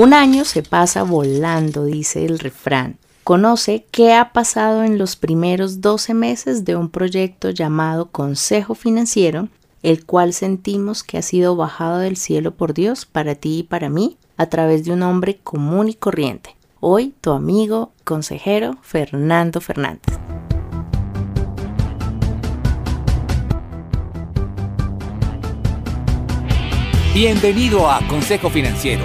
Un año se pasa volando, dice el refrán. Conoce qué ha pasado en los primeros 12 meses de un proyecto llamado Consejo Financiero, el cual sentimos que ha sido bajado del cielo por Dios para ti y para mí a través de un hombre común y corriente. Hoy tu amigo, consejero Fernando Fernández. Bienvenido a Consejo Financiero,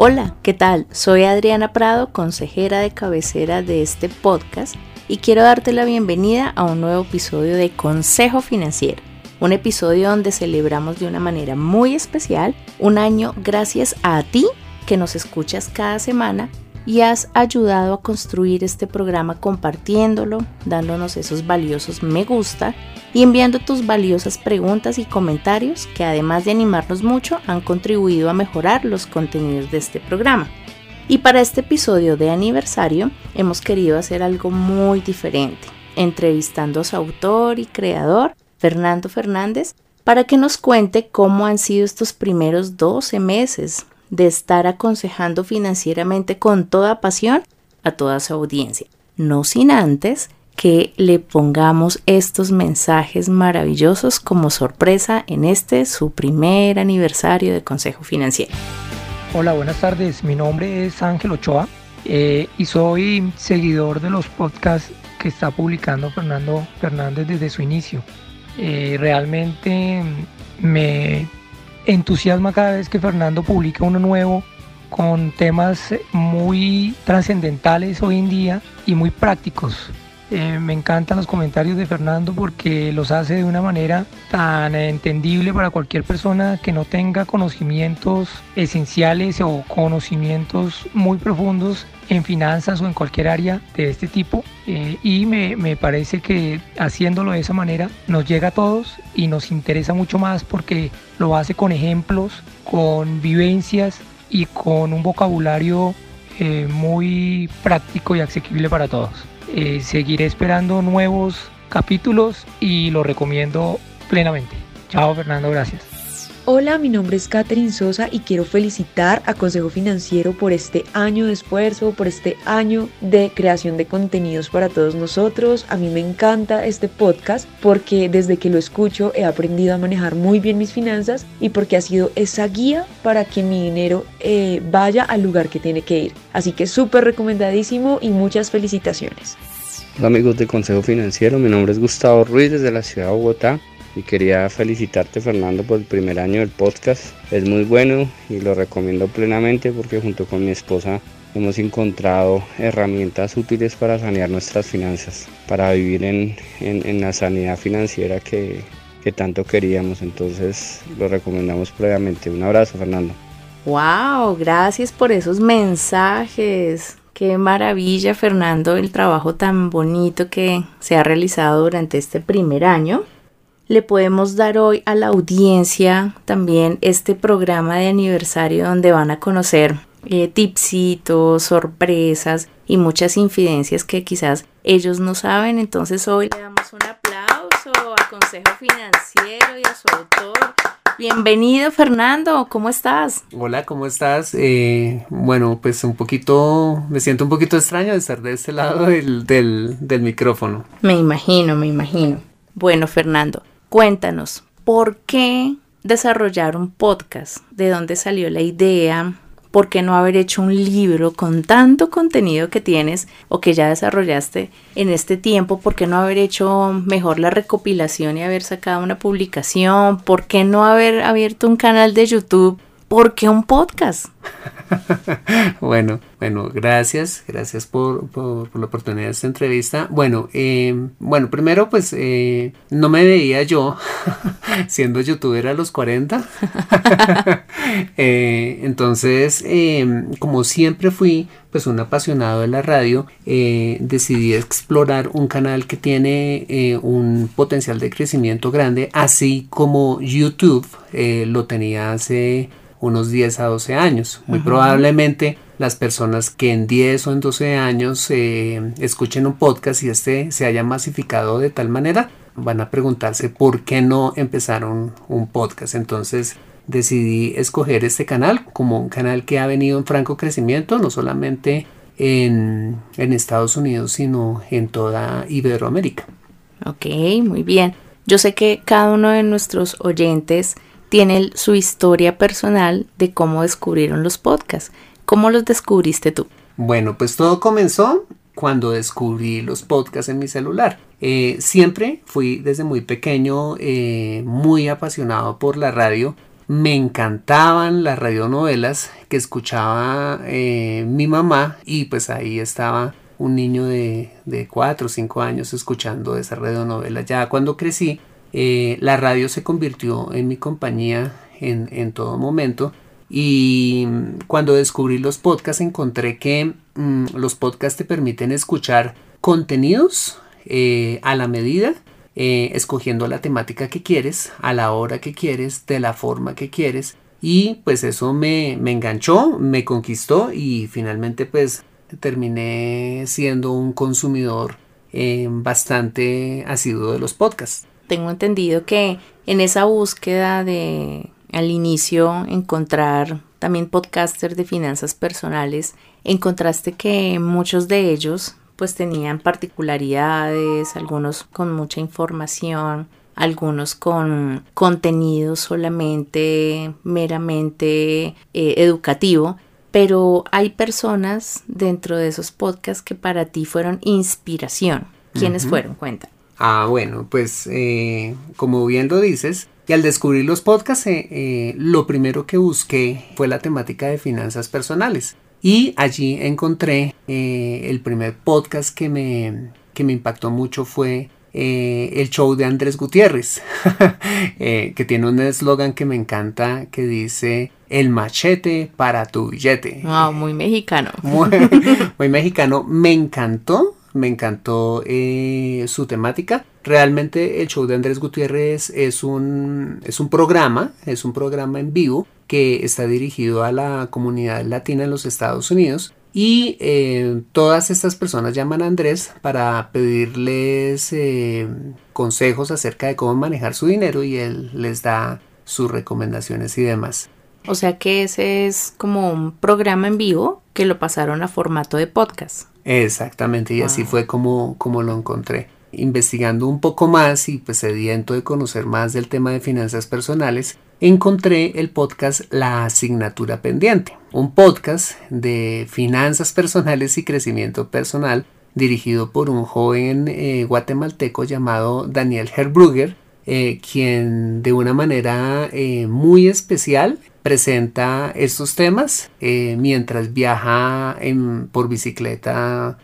Hola, ¿qué tal? Soy Adriana Prado, consejera de cabecera de este podcast y quiero darte la bienvenida a un nuevo episodio de Consejo Financiero un episodio donde celebramos de una manera muy especial un año gracias a ti que nos escuchas cada semana y has ayudado a construir este programa compartiéndolo, dándonos esos valiosos me gusta y enviando tus valiosas preguntas y comentarios que además de animarnos mucho han contribuido a mejorar los contenidos de este programa. Y para este episodio de aniversario hemos querido hacer algo muy diferente, entrevistando a su autor y creador Fernando Fernández, para que nos cuente cómo han sido estos primeros 12 meses de estar aconsejando financieramente con toda pasión a toda su audiencia. No sin antes que le pongamos estos mensajes maravillosos como sorpresa en este su primer aniversario de Consejo Financiero. Hola, buenas tardes. Mi nombre es Ángel Ochoa eh, y soy seguidor de los podcasts que está publicando Fernando Fernández desde su inicio. Eh, realmente me entusiasma cada vez que Fernando publica uno nuevo con temas muy trascendentales hoy en día y muy prácticos. Eh, me encantan los comentarios de Fernando porque los hace de una manera tan entendible para cualquier persona que no tenga conocimientos esenciales o conocimientos muy profundos en finanzas o en cualquier área de este tipo. Eh, y me, me parece que haciéndolo de esa manera nos llega a todos y nos interesa mucho más porque lo hace con ejemplos, con vivencias y con un vocabulario eh, muy práctico y asequible para todos. Eh, seguiré esperando nuevos capítulos y lo recomiendo plenamente. Chao Fernando, gracias. Hola, mi nombre es Catherine Sosa y quiero felicitar a Consejo Financiero por este año de esfuerzo, por este año de creación de contenidos para todos nosotros. A mí me encanta este podcast porque desde que lo escucho he aprendido a manejar muy bien mis finanzas y porque ha sido esa guía para que mi dinero eh, vaya al lugar que tiene que ir. Así que súper recomendadísimo y muchas felicitaciones. Hola amigos de Consejo Financiero, mi nombre es Gustavo Ruiz desde la ciudad de Bogotá y quería felicitarte Fernando por el primer año del podcast. Es muy bueno y lo recomiendo plenamente porque junto con mi esposa hemos encontrado herramientas útiles para sanear nuestras finanzas, para vivir en, en, la sanidad financiera que, que tanto queríamos. Entonces lo recomendamos previamente. Un abrazo Fernando. ¡Wow! Gracias por esos mensajes. Qué maravilla, Fernando, el trabajo tan bonito que se ha realizado durante este primer año le podemos dar hoy a la audiencia también este programa de aniversario donde van a conocer eh, tipsitos, sorpresas y muchas infidencias que quizás ellos no saben. Entonces hoy le damos un aplauso al Consejo Financiero y a su autor. Bienvenido Fernando, ¿cómo estás? Hola, ¿cómo estás? Eh, bueno, pues un poquito, me siento un poquito extraño de estar de este lado del, del micrófono. Me imagino, me imagino. Bueno, Fernando, Cuéntanos, ¿por qué desarrollar un podcast? ¿De dónde salió la idea? ¿Por qué no haber hecho un libro con tanto contenido que tienes o que ya desarrollaste en este tiempo? ¿Por qué no haber hecho mejor la recopilación y haber sacado una publicación? ¿Por qué no haber abierto un canal de YouTube ¿por qué un podcast? bueno, bueno, gracias, gracias por, la oportunidad de esta entrevista. Bueno, eh, bueno, primero pues eh, no me veía yo siendo youtuber a los 40. Eh, entonces, como siempre fui pues un apasionado de la radio, decidí explorar un canal que tiene un potencial de crecimiento grande, así como YouTube lo tenía hace unos 10 a 12 años. Muy probablemente las personas que en 10 o en 12 años eh, escuchen un podcast y este se haya masificado de tal manera, van a preguntarse por qué no empezaron un podcast. Entonces decidí escoger este canal como un canal que ha venido en franco crecimiento, no solamente en, en Estados Unidos, sino en toda Iberoamérica. Ok, muy bien. Yo sé que cada uno de nuestros oyentes tiene su historia personal de cómo descubrieron los podcasts. ¿Cómo los descubriste tú? Bueno, pues todo comenzó cuando descubrí los podcasts en mi celular. Eh, siempre fui desde muy pequeño eh, muy apasionado por la radio. Me encantaban las radionovelas que escuchaba eh, mi mamá y pues ahí estaba un niño de, de 4 o 5 años escuchando esa radionovela. Ya cuando crecí eh, la radio se convirtió en mi compañía en, todo momento. Y cuando descubrí los podcasts encontré que mm, los podcasts te permiten escuchar contenidos eh, a la medida, eh, escogiendo la temática que quieres, a la hora que quieres, de la forma que quieres. Y pues eso me, me enganchó, me conquistó y finalmente pues terminé siendo un consumidor bastante asiduo de los podcasts tengo entendido que en esa búsqueda de al inicio encontrar también podcasters de finanzas personales, encontraste que muchos de ellos pues tenían particularidades, algunos con mucha información, algunos con contenido solamente meramente eh, educativo, pero hay personas dentro de esos podcasts que para ti fueron inspiración. ¿Quiénes fueron? Cuenta. Ah, bueno, pues eh, como bien lo dices, y al descubrir los podcasts, eh, eh, lo primero que busqué fue la temática de finanzas personales. Y allí encontré el primer podcast que me, que me impactó mucho fue el show de Andrés Gutiérrez, que tiene un eslogan que me encanta que dice el machete para tu billete. Wow, muy mexicano. muy mexicano. Me encantó me encantó eh, su temática. Realmente el show de Andrés Gutiérrez es un, es un programa, es un programa en vivo que está dirigido a la comunidad latina en los Estados Unidos. Y eh, todas estas personas llaman a Andrés para pedirles eh, consejos acerca de cómo manejar su dinero y él les da sus recomendaciones y demás. O sea que ese es como un programa en vivo que lo pasaron a formato de podcast. Exactamente, y así fue como, como lo encontré. Investigando un poco más y pues sediento de conocer más del tema de finanzas personales, encontré el podcast La Asignatura Pendiente, un podcast de finanzas personales y crecimiento personal dirigido por un joven eh, guatemalteco llamado Daniel Herbrugger, eh, quien de una manera eh, muy especial presenta estos temas eh, mientras viaja en, por bicicleta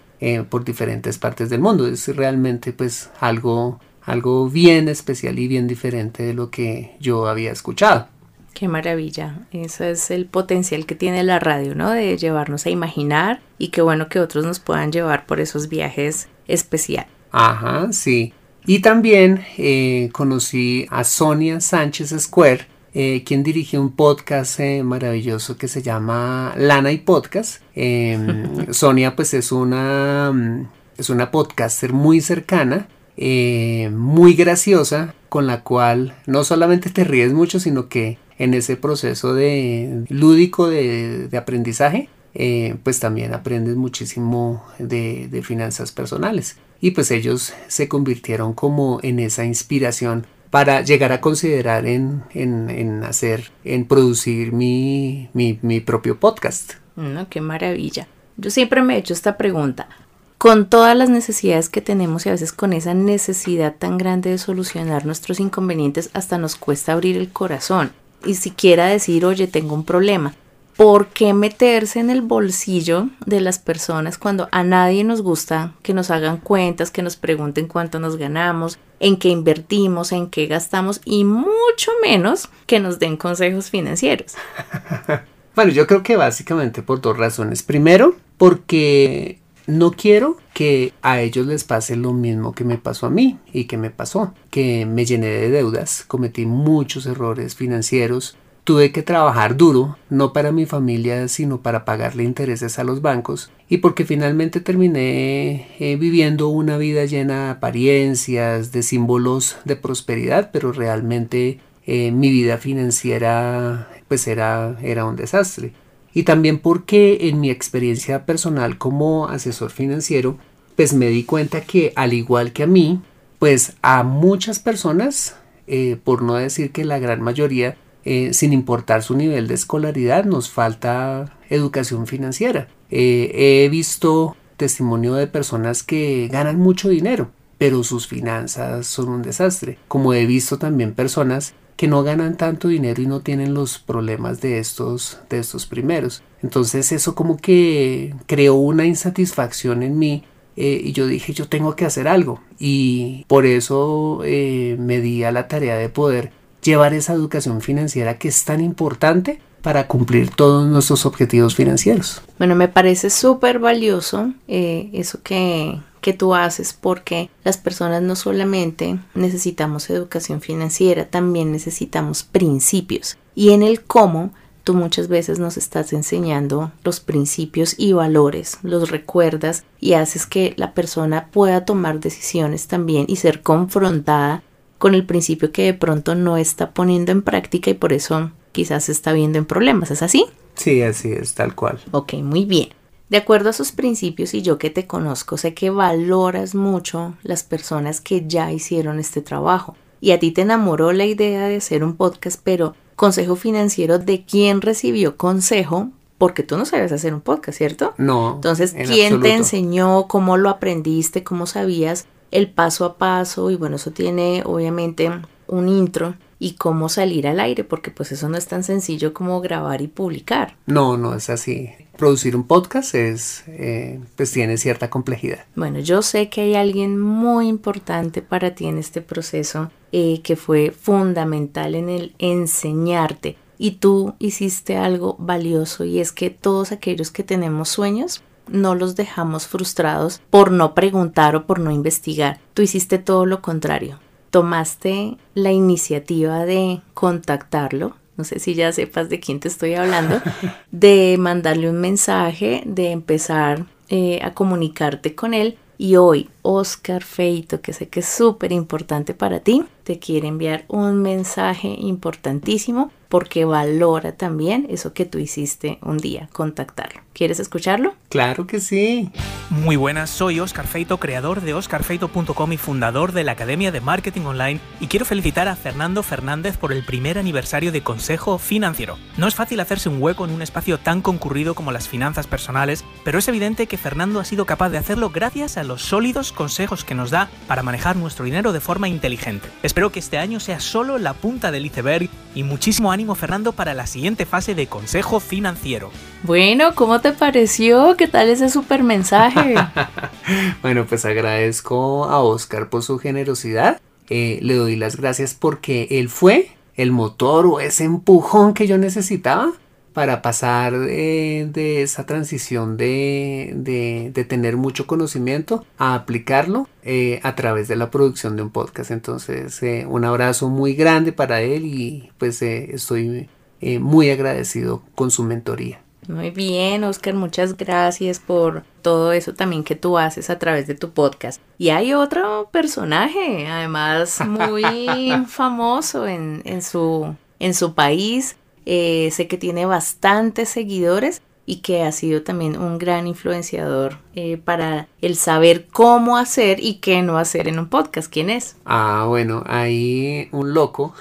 por diferentes partes del mundo. Es realmente pues algo, algo bien especial y bien diferente de lo que yo había escuchado. Qué maravilla. Eso es el potencial que tiene la radio, ¿no? De llevarnos a imaginar y qué bueno que otros nos puedan llevar por esos viajes especiales. Ajá, sí. Y también eh, conocí a Sonia Sánchez Square, eh, quien dirige un podcast eh, maravilloso que se llama Lana y Podcast. Em, Sonia pues es una, mm, es una podcaster muy cercana, muy graciosa, con la cual no solamente te ríes mucho, sino que en ese proceso de lúdico de, aprendizaje, pues también aprendes muchísimo de finanzas personales y pues ellos se convirtieron como en esa inspiración para llegar a considerar en, hacer, en producir mi, propio podcast. No, qué maravilla. Yo siempre me he hecho esta pregunta. Con todas las necesidades que tenemos y a veces con esa necesidad tan grande de solucionar nuestros inconvenientes, hasta nos cuesta abrir el corazón. y siquiera decir, oye, tengo un problema. ¿Por qué meterse en el bolsillo de las personas cuando a nadie nos gusta que nos hagan cuentas, que nos pregunten cuánto nos ganamos, en qué invertimos, en qué gastamos y mucho menos que nos den consejos financieros? bueno, yo creo que básicamente por dos razones. Primero, porque no quiero que a ellos les pase lo mismo que me pasó a mí y que me pasó, que me llené de deudas, cometí muchos errores financieros, Tuve que trabajar duro, no para mi familia, sino para pagarle intereses a los bancos, y porque finalmente terminé eh, viviendo una vida llena de apariencias, de símbolos de prosperidad, pero realmente eh, mi vida financiera pues era, era un desastre. Y también porque en mi experiencia personal como asesor financiero, pues me di cuenta que al igual que a mí, pues a muchas personas, eh, por no decir que la gran mayoría, eh, sin importar su nivel de escolaridad, nos falta educación financiera. Eh, he visto testimonio de personas que ganan mucho dinero, pero sus finanzas son un desastre. Como he visto también personas que no ganan tanto dinero y no tienen los problemas de estos, de estos primeros. Entonces eso como que creó una insatisfacción en mí eh, y yo dije yo tengo que hacer algo y por eso me di a la tarea de poder llevar esa educación financiera que es tan importante para cumplir todos nuestros objetivos financieros. Bueno, me parece súper valioso eh, eso que, que tú haces porque las personas no solamente necesitamos educación financiera, también necesitamos principios. Y en el cómo, tú muchas veces nos estás enseñando los principios y valores, los recuerdas y haces que la persona pueda tomar decisiones también y ser confrontada con el principio que de pronto no está poniendo en práctica y por eso quizás se está viendo en problemas. ¿Es así? Sí, así es, tal cual. Ok, muy bien. De acuerdo a sus principios y yo que te conozco, sé que valoras mucho las personas que ya hicieron este trabajo. Y a ti te enamoró la idea de hacer un podcast, pero consejo financiero de quién recibió consejo, porque tú no sabes hacer un podcast, ¿cierto? No. Entonces, ¿quién te enseñó? ¿Cómo lo aprendiste? ¿Cómo sabías el paso a paso y bueno, eso tiene obviamente un intro y cómo salir al aire, porque pues eso no es tan sencillo como grabar y publicar. No, no es así. Producir un podcast es, eh, pues tiene cierta complejidad. Bueno, yo sé que hay alguien muy importante para ti en este proceso eh, que fue fundamental en el enseñarte y tú hiciste algo valioso y es que todos aquellos que tenemos sueños no los dejamos frustrados por no preguntar o por no investigar. Tú hiciste todo lo contrario. Tomaste la iniciativa de contactarlo, no sé si ya sepas de quién te estoy hablando, de mandarle un mensaje, de empezar eh, a comunicarte con él. Y hoy, Oscar Feito, que sé que es súper importante para ti, te quiere enviar un mensaje importantísimo porque valora también eso que tú hiciste un día, contactarlo. ¿Quieres escucharlo? Claro que sí. Muy buenas, soy Oscar Feito, creador de oscarfeito.com y fundador de la Academia de Marketing Online y quiero felicitar a Fernando Fernández por el primer aniversario de Consejo Financiero. No es fácil hacerse un hueco en un espacio tan concurrido como las finanzas personales, pero es evidente que Fernando ha sido capaz de hacerlo gracias a los sólidos consejos que nos da para manejar nuestro dinero de forma inteligente. Espero que este año sea solo la punta del iceberg y muchísimo ánimo Fernando para la siguiente fase de consejo financiero. Bueno, ¿cómo te pareció? ¿Qué tal ese super mensaje? bueno, pues agradezco a Oscar por su generosidad. Eh, le doy las gracias porque él fue el motor o ese empujón que yo necesitaba para pasar eh, de esa transición de, tener mucho conocimiento a aplicarlo eh, a través de la producción de un podcast. Entonces, eh, un abrazo muy grande para él y pues estoy muy agradecido con su mentoría. Muy bien, Oscar, muchas gracias por todo eso también que tú haces a través de tu podcast. Y hay otro personaje, además muy famoso en, en, su, en su país, eh, sé que tiene bastantes seguidores y que ha sido también un gran influenciador eh, para el saber cómo hacer y qué no hacer en un podcast. ¿Quién es? Ah, bueno, hay un loco.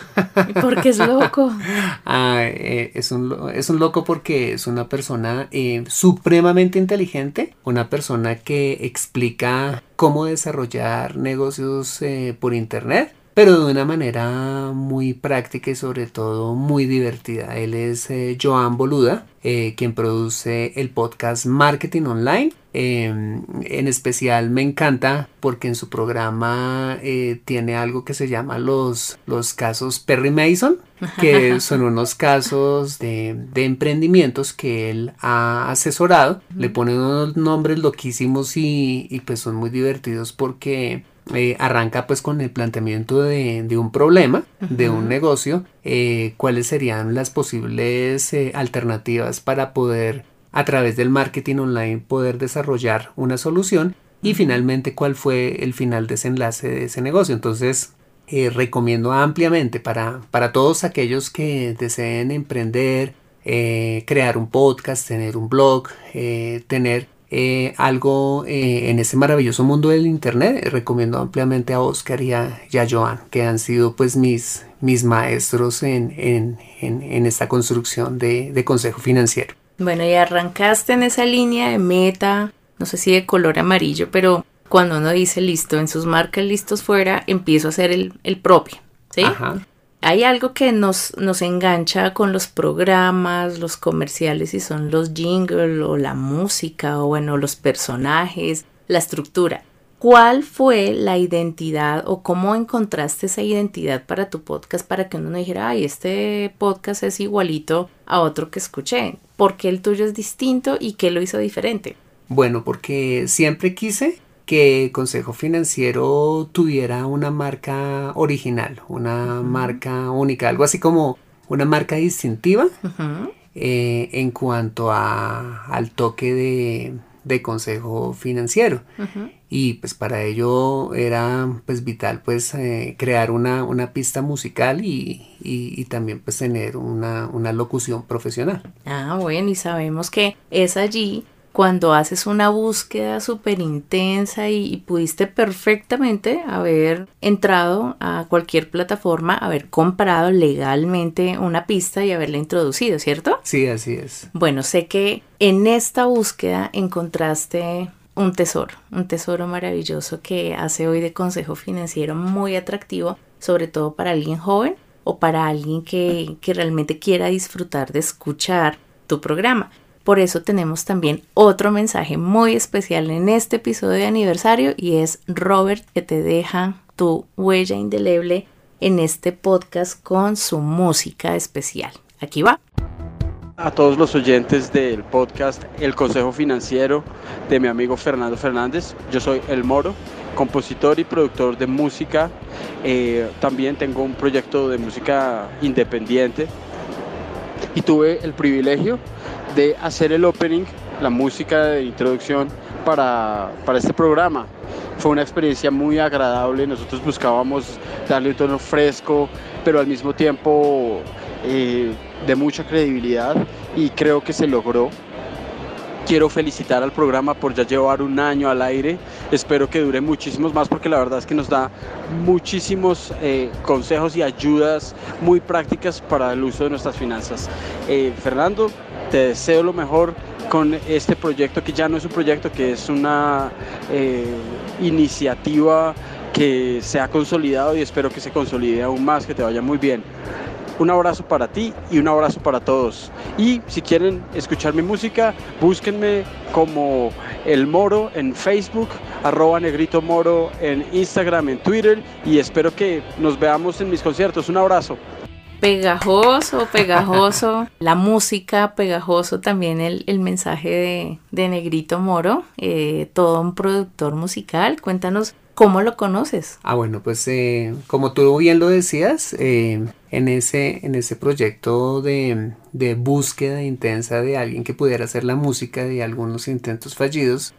¿Por qué es loco? ah, eh, es, un, es un loco porque es una persona supremamente inteligente, una persona que explica cómo desarrollar negocios por internet pero de una manera muy práctica y sobre todo muy divertida. Él es eh, Joan Boluda, eh, quien produce el podcast Marketing Online. Em, en especial me encanta porque en su programa eh, tiene algo que se llama los, los casos Perry Mason, que son unos casos de, emprendimientos que él ha asesorado. Le pone unos nombres loquísimos y, y pues son muy divertidos porque eh, arranca pues con el planteamiento de, un problema, de un negocio, eh, cuáles serían las posibles eh, alternativas para poder a través del marketing online poder desarrollar una solución y finalmente cuál fue el final desenlace de ese negocio. Entonces recomiendo ampliamente para, para todos aquellos que deseen emprender, crear un podcast, tener un blog, tener eh, algo eh, en ese maravilloso mundo del internet, recomiendo ampliamente a Oscar y a, Joan, que han sido pues mis, mis maestros en, en, esta construcción de, de, consejo financiero. Bueno, y arrancaste en esa línea de meta, no sé si de color amarillo, pero cuando uno dice listo, en sus marcas listos fuera, empiezo a hacer el, el propio, ¿sí? Ajá hay algo que nos, nos engancha con los programas, los comerciales, y son los jingles o la música o bueno, los personajes, la estructura. ¿Cuál fue la identidad o cómo encontraste esa identidad para tu podcast para que uno no dijera, ay, este podcast es igualito a otro que escuché? ¿Por qué el tuyo es distinto y qué lo hizo diferente? Bueno, porque siempre quise que Consejo Financiero tuviera una marca original, una marca única, algo así como una marca distintiva eh, en cuanto a, al toque de, Consejo Financiero. Y pues para ello era pues vital pues eh, crear una, una, pista musical y, y, también pues tener una, una locución profesional. Ah, bueno, y sabemos que es allí cuando haces una búsqueda súper intensa y, pudiste perfectamente haber entrado a cualquier plataforma, haber comprado legalmente una pista y haberla introducido, ¿cierto? Sí, así es. Bueno, sé que en esta búsqueda encontraste un tesoro, un tesoro maravilloso que hace hoy de consejo financiero muy atractivo, sobre todo para alguien joven o para alguien que, que realmente quiera disfrutar de escuchar tu programa. Por eso tenemos también otro mensaje muy especial en este episodio de aniversario y es Robert que te deja tu huella indeleble en este podcast con su música especial. Aquí va. A todos los oyentes del podcast El Consejo Financiero de mi amigo Fernando Fernández, yo soy El Moro, compositor y productor de música. Eh, también tengo un proyecto de música independiente y tuve el privilegio de hacer el opening, la música de introducción para, este programa. Fue una experiencia muy agradable, nosotros buscábamos darle un tono fresco, pero al mismo tiempo eh, de mucha credibilidad y creo que se logró. Quiero felicitar al programa por ya llevar un año al aire. Espero que dure muchísimos más porque la verdad es que nos da muchísimos eh, consejos y ayudas muy prácticas para el uso de nuestras finanzas. Eh, Fernando, te deseo lo mejor con este proyecto que ya no es un proyecto, que es una eh, iniciativa que se ha consolidado y espero que se consolide aún más, que te vaya muy bien. Un abrazo para ti y un abrazo para todos. Y si quieren escuchar mi música, búsquenme como El Moro en Facebook, arroba Negrito Moro en Instagram, en Twitter y espero que nos veamos en mis conciertos. Un abrazo pegajoso, pegajoso, la música, pegajoso también el, mensaje de, Negrito Moro, eh, todo un productor musical. Cuéntanos cómo lo conoces. Ah, bueno, pues eh, como tú bien lo decías, eh, en, ese, en ese proyecto de, de, búsqueda intensa de alguien que pudiera hacer la música de algunos intentos fallidos,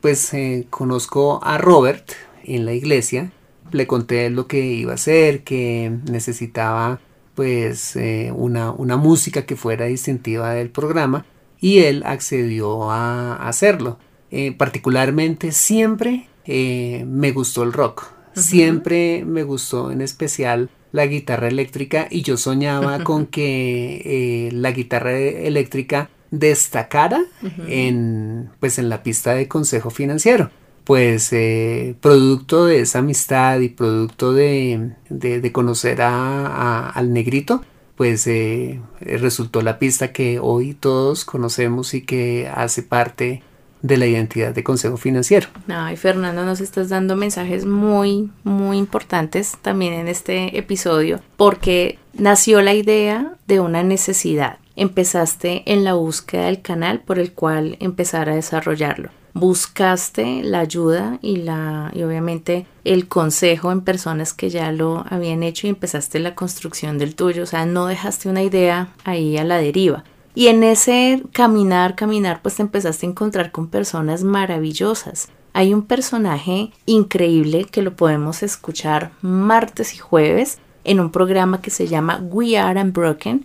pues conozco a Robert en la iglesia. Le conté lo que iba a hacer, que necesitaba pues eh, una, música que fuera distintiva del programa y él accedió a, hacerlo. Eh, particularmente siempre eh, me gustó el rock, siempre me gustó en especial la guitarra eléctrica y yo soñaba con que la guitarra eléctrica destacara en pues en la pista de consejo financiero pues eh, producto de esa amistad y producto de, de, conocer a, al negrito, pues eh, resultó la pista que hoy todos conocemos y que hace parte de la identidad de Consejo Financiero. Ay, Fernando, nos estás dando mensajes muy, muy importantes también en este episodio, porque nació la idea de una necesidad. Empezaste en la búsqueda del canal por el cual empezar a desarrollarlo buscaste la ayuda y la y obviamente el consejo en personas que ya lo habían hecho y empezaste la construcción del tuyo, o sea, no dejaste una idea ahí a la deriva. Y en ese caminar, caminar, pues te empezaste a encontrar con personas maravillosas. Hay un personaje increíble que lo podemos escuchar martes y jueves en un programa que se llama We Are Unbroken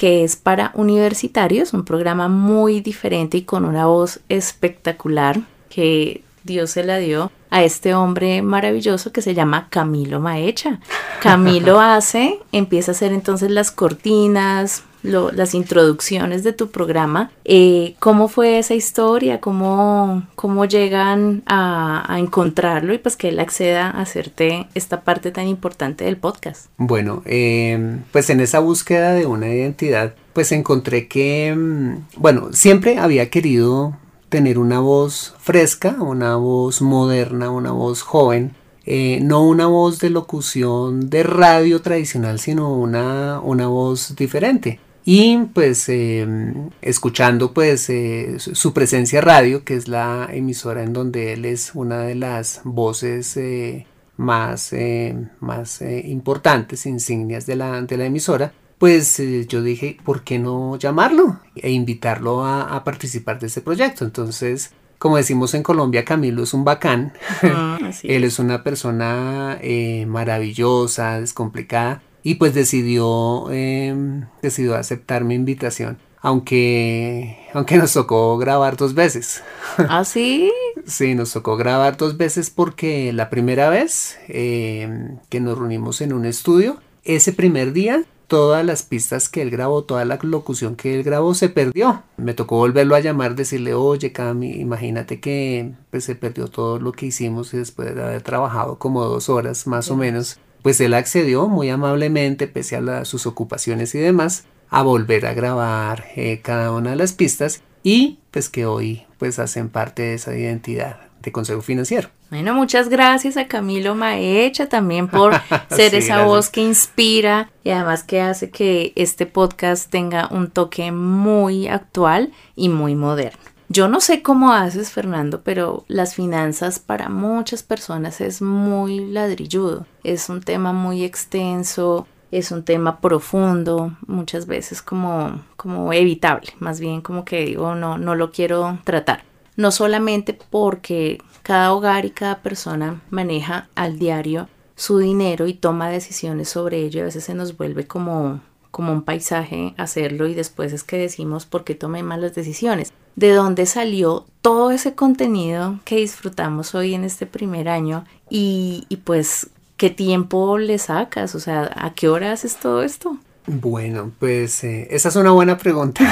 que es para universitarios, un programa muy diferente y con una voz espectacular que Dios se la dio a este hombre maravilloso que se llama Camilo Maecha. Camilo hace, empieza a hacer entonces las cortinas, las introducciones de tu programa. Eh, ¿Cómo fue esa historia? ¿Cómo, cómo llegan a, encontrarlo y pues que él acceda a hacerte esta parte tan importante del podcast? Bueno, em, pues en esa búsqueda de una identidad, pues encontré que, mm, bueno, siempre había querido tener una voz fresca, una voz moderna, una voz joven, eh, no una voz de locución de radio tradicional, sino una, una voz diferente y pues em, escuchando pues eh, su presencia radio que es la emisora en donde él es una de las voces eh, más, eh, más importantes insignias de la, de la emisora pues yo dije por qué no llamarlo e invitarlo a, a, participar de este proyecto entonces como decimos en Colombia Camilo es un bacán. Él es. una persona maravillosa descomplicada y pues decidió, em, decidió aceptar mi invitación. Aunque, aunque nos tocó grabar dos veces. ¿Ah, sí? sí, nos tocó grabar dos veces porque la primera vez em, que nos reunimos en un estudio, ese primer día, todas las pistas que él grabó, toda la locución que él grabó se perdió. Me tocó volverlo a llamar, decirle, oye Cami, imagínate que pues, se perdió todo lo que hicimos después de haber trabajado como dos horas más o menos pues él accedió muy amablemente, pese a sus ocupaciones y demás, a volver a grabar eh, cada una de las pistas y pues que hoy pues hacen parte de esa identidad de Consejo Financiero. Bueno, muchas gracias a Camilo Maecha también por ser esa voz que inspira y además que hace que este podcast tenga un toque muy actual y muy moderno. Yo no sé cómo haces, Fernando, pero las finanzas para muchas personas es muy ladrilludo. Es un tema muy extenso, es un tema profundo, muchas veces como, como evitable, más bien como que digo, no, no lo quiero tratar. No solamente porque cada hogar y cada persona maneja al diario su dinero y toma decisiones sobre ello, a veces se nos vuelve como como un paisaje hacerlo y después es que decimos por qué tomé malas decisiones. ¿De dónde salió todo ese contenido que disfrutamos hoy en este primer año? Y, y pues, ¿qué tiempo le sacas? O sea, ¿a qué hora haces todo esto? Bueno, pues eh, esa es una buena pregunta.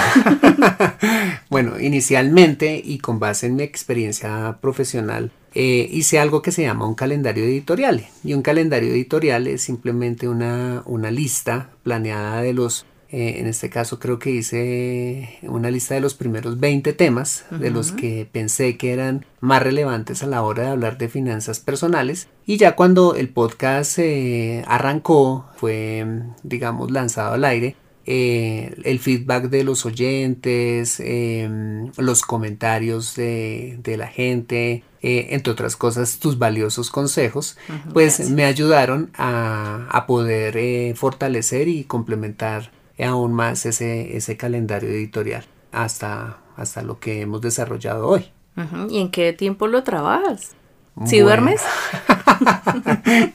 bueno, inicialmente y con base en mi experiencia profesional, eh, hice algo que se llama un calendario editorial. Y un calendario editorial es simplemente una, una lista planeada de los eh, en este caso creo que hice una lista de los primeros 20 temas de los que pensé que eran más relevantes a la hora de hablar de finanzas personales. Y ya cuando el podcast eh, arrancó, fue, digamos, lanzado al aire, eh, el feedback de los oyentes, em, los comentarios de, la gente, entre otras cosas, tus valiosos consejos, pues me ayudaron a, a poder fortalecer y complementar aún más ese, ese calendario editorial hasta, hasta lo que hemos desarrollado hoy. ¿Y en qué tiempo lo trabajas? ¿Si duermes?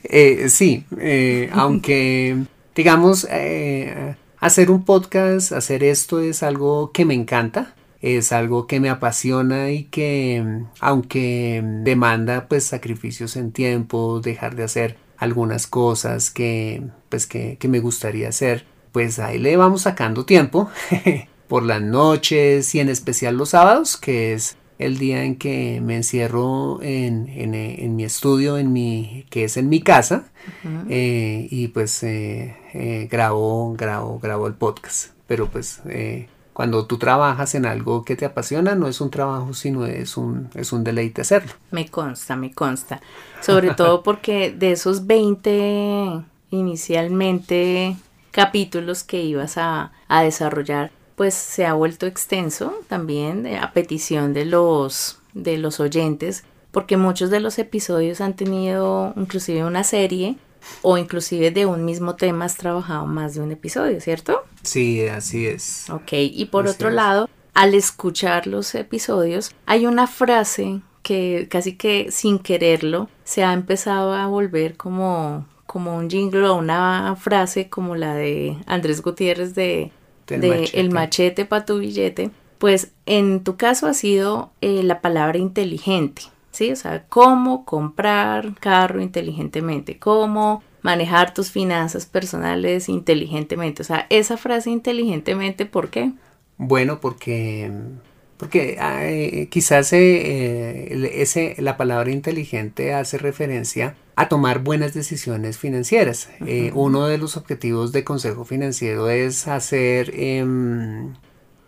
Eh, sí, eh, aunque digamos, eh, hacer un podcast, hacer esto es algo que me encanta, es algo que me apasiona y que aunque demanda pues sacrificios en tiempo, dejar de hacer algunas cosas que pues que, que me gustaría hacer, pues ahí le vamos sacando tiempo por las noches y en especial los sábados, que es el día en que me encierro en, en, en mi estudio, en mi, que es en mi casa, eh, y pues eh, eh, grabo, grabo, grabo el podcast. Pero pues eh, cuando tú trabajas en algo que te apasiona, no es un trabajo, sino es un, es un deleite hacerlo. Me consta, me consta. Sobre todo porque de esos 20 inicialmente capítulos que ibas a, a desarrollar, pues se ha vuelto extenso también eh, a petición de los, de los oyentes, porque muchos de los episodios han tenido inclusive una serie o inclusive de un mismo tema has trabajado más de un episodio, ¿cierto? Sí, así es. Ok, y por Así otro es. lado, al escuchar los episodios, hay una frase que casi que sin quererlo se ha empezado a volver como, como un jingle o una frase como la de Andrés Gutiérrez de, Del de machete. El machete para tu billete. Pues en tu caso ha sido eh, la palabra inteligente, ¿sí? O sea, cómo comprar carro inteligentemente, cómo manejar tus finanzas personales inteligentemente. O sea, esa frase inteligentemente, ¿por qué? Bueno, porque, porque eh, quizás eh, ese, la palabra inteligente hace referencia a tomar buenas decisiones financieras. Eh, uno de los objetivos de Consejo Financiero es hacer, em,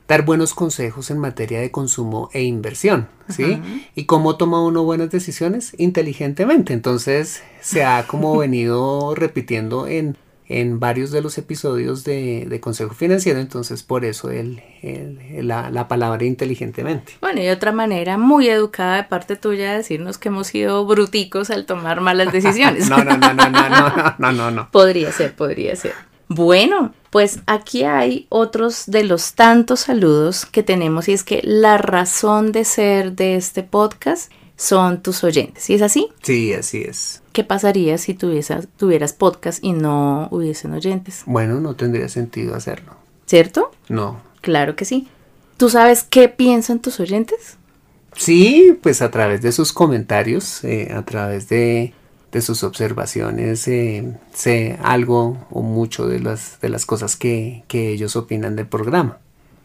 dar buenos consejos en materia de consumo e inversión, ¿sí? ¿Y cómo toma uno buenas decisiones? Inteligentemente. Entonces se ha como venido repitiendo en, en varios de los episodios de, de Consejo Financiero, entonces por eso el, el- la, la palabra inteligentemente. Bueno, y otra manera muy educada de parte tuya de decirnos que hemos sido bruticos al tomar malas decisiones. No, no, no, no, no, no, no, no, no. Podría ser, podría ser. Bueno, pues aquí hay otros de los tantos saludos que tenemos y es que la razón de ser de este podcast son tus oyentes. ¿Y es así? Sí, así es. ¿Qué pasaría si tuviesas, tuvieras podcast y no hubiesen oyentes? Bueno, no tendría sentido hacerlo. ¿Cierto? No. Claro que sí. ¿Tú sabes qué piensan tus oyentes? Sí, pues a través de sus comentarios, eh, a través de, de sus observaciones, eh, sé algo o mucho de las, de las cosas que, que ellos opinan del programa.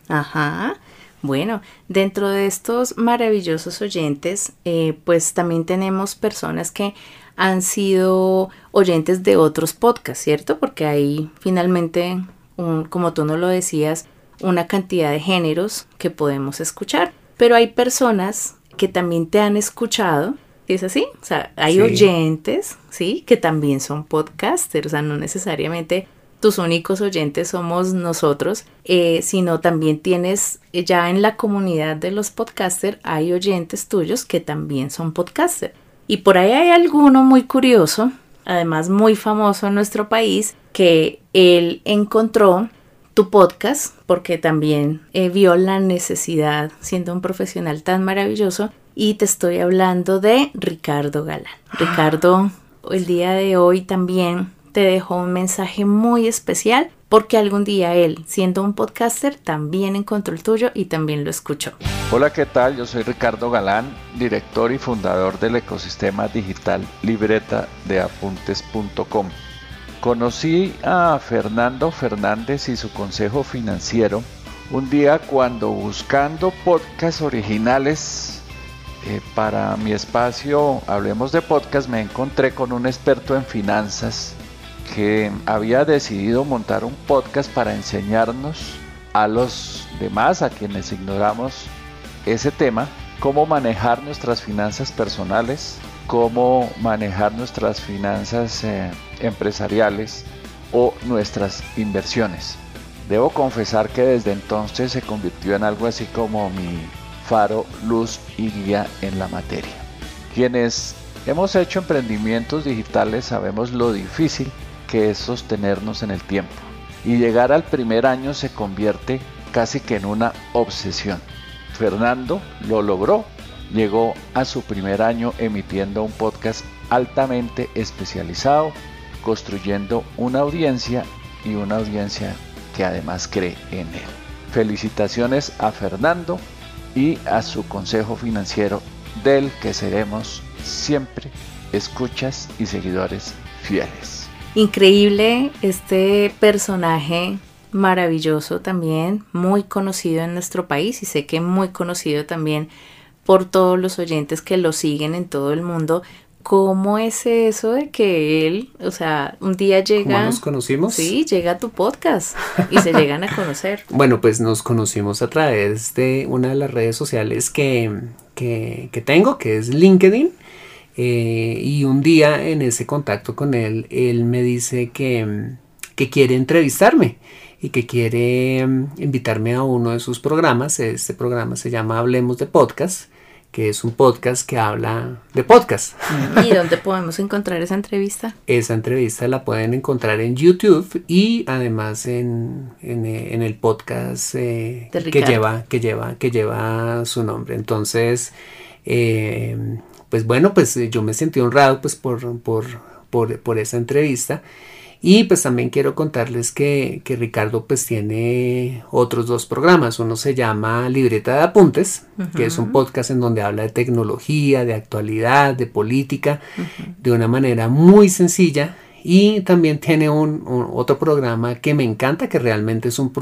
Ajá. Bueno, dentro de estos maravillosos oyentes, eh, pues también tenemos personas que han sido oyentes de otros podcasts, ¿cierto? Porque hay finalmente, un, como tú nos lo decías, una cantidad de géneros que podemos escuchar. Pero hay personas que también te han escuchado, ¿es así? O sea, hay Sí. oyentes, ¿sí? Que también son podcasters, o sea, no necesariamente tus únicos oyentes somos nosotros, eh, sino también tienes eh, ya en la comunidad de los podcasters, hay oyentes tuyos que también son podcasters. Y por ahí hay alguno muy curioso, además muy famoso en nuestro país, que él encontró tu podcast porque también eh, vio la necesidad, siendo un profesional tan maravilloso, y te estoy hablando de Ricardo Galán. Ricardo, el día de hoy también te dejó un mensaje muy especial porque algún día él, siendo un podcaster, también encontró el tuyo y también lo escuchó. Hola, ¿qué tal? Yo soy Ricardo Galán, director y fundador del ecosistema digital libreta de apuntes.com. Conocí a Fernando Fernández y su consejo financiero un día cuando buscando podcasts originales eh, para mi espacio Hablemos de Podcast me encontré con un experto en finanzas que había decidido montar un podcast para enseñarnos a los demás, a quienes ignoramos ese tema, cómo manejar nuestras finanzas personales, cómo manejar nuestras finanzas eh, empresariales o nuestras inversiones. Debo confesar que desde entonces se convirtió en algo así como mi faro, luz y guía en la materia. Quienes hemos hecho emprendimientos digitales sabemos lo difícil que es sostenernos en el tiempo y llegar al primer año se convierte casi que en una obsesión. Fernando lo logró, llegó a su primer año emitiendo un podcast altamente especializado, construyendo una audiencia y una audiencia que además cree en él. Felicitaciones a Fernando y a su consejo financiero del que seremos siempre escuchas y seguidores fieles. Increíble este personaje maravilloso también, muy conocido en nuestro país y sé que muy conocido también por todos los oyentes que lo siguen en todo el mundo. ¿Cómo es eso de que él, o sea, un día llega... ¿Cómo nos conocimos? Sí, llega a tu podcast y se llegan a conocer. Bueno, pues nos conocimos a través de una de las redes sociales que, que, que tengo, que es LinkedIn. Eh, y un día en ese contacto con él, él me dice que, que quiere entrevistarme y que quiere mm, invitarme a uno de sus programas. Este programa se llama Hablemos de Podcast que es un podcast que habla de podcast. ¿Y dónde podemos encontrar esa entrevista? Esa entrevista la pueden encontrar en YouTube y además en, en, eh, el podcast eh, que, lleva, que, lleva, que lleva su nombre. Entonces, eh, pues bueno, pues yo me sentí honrado pues por, por, por, por esa entrevista. Y pues también quiero contarles que, Ricardo pues tiene otros dos programas. Uno se llama Libreta de Apuntes, que es un podcast en donde habla de tecnología, de actualidad, de política, de una manera muy sencilla y también tiene un, otro programa que me encanta, que realmente es un,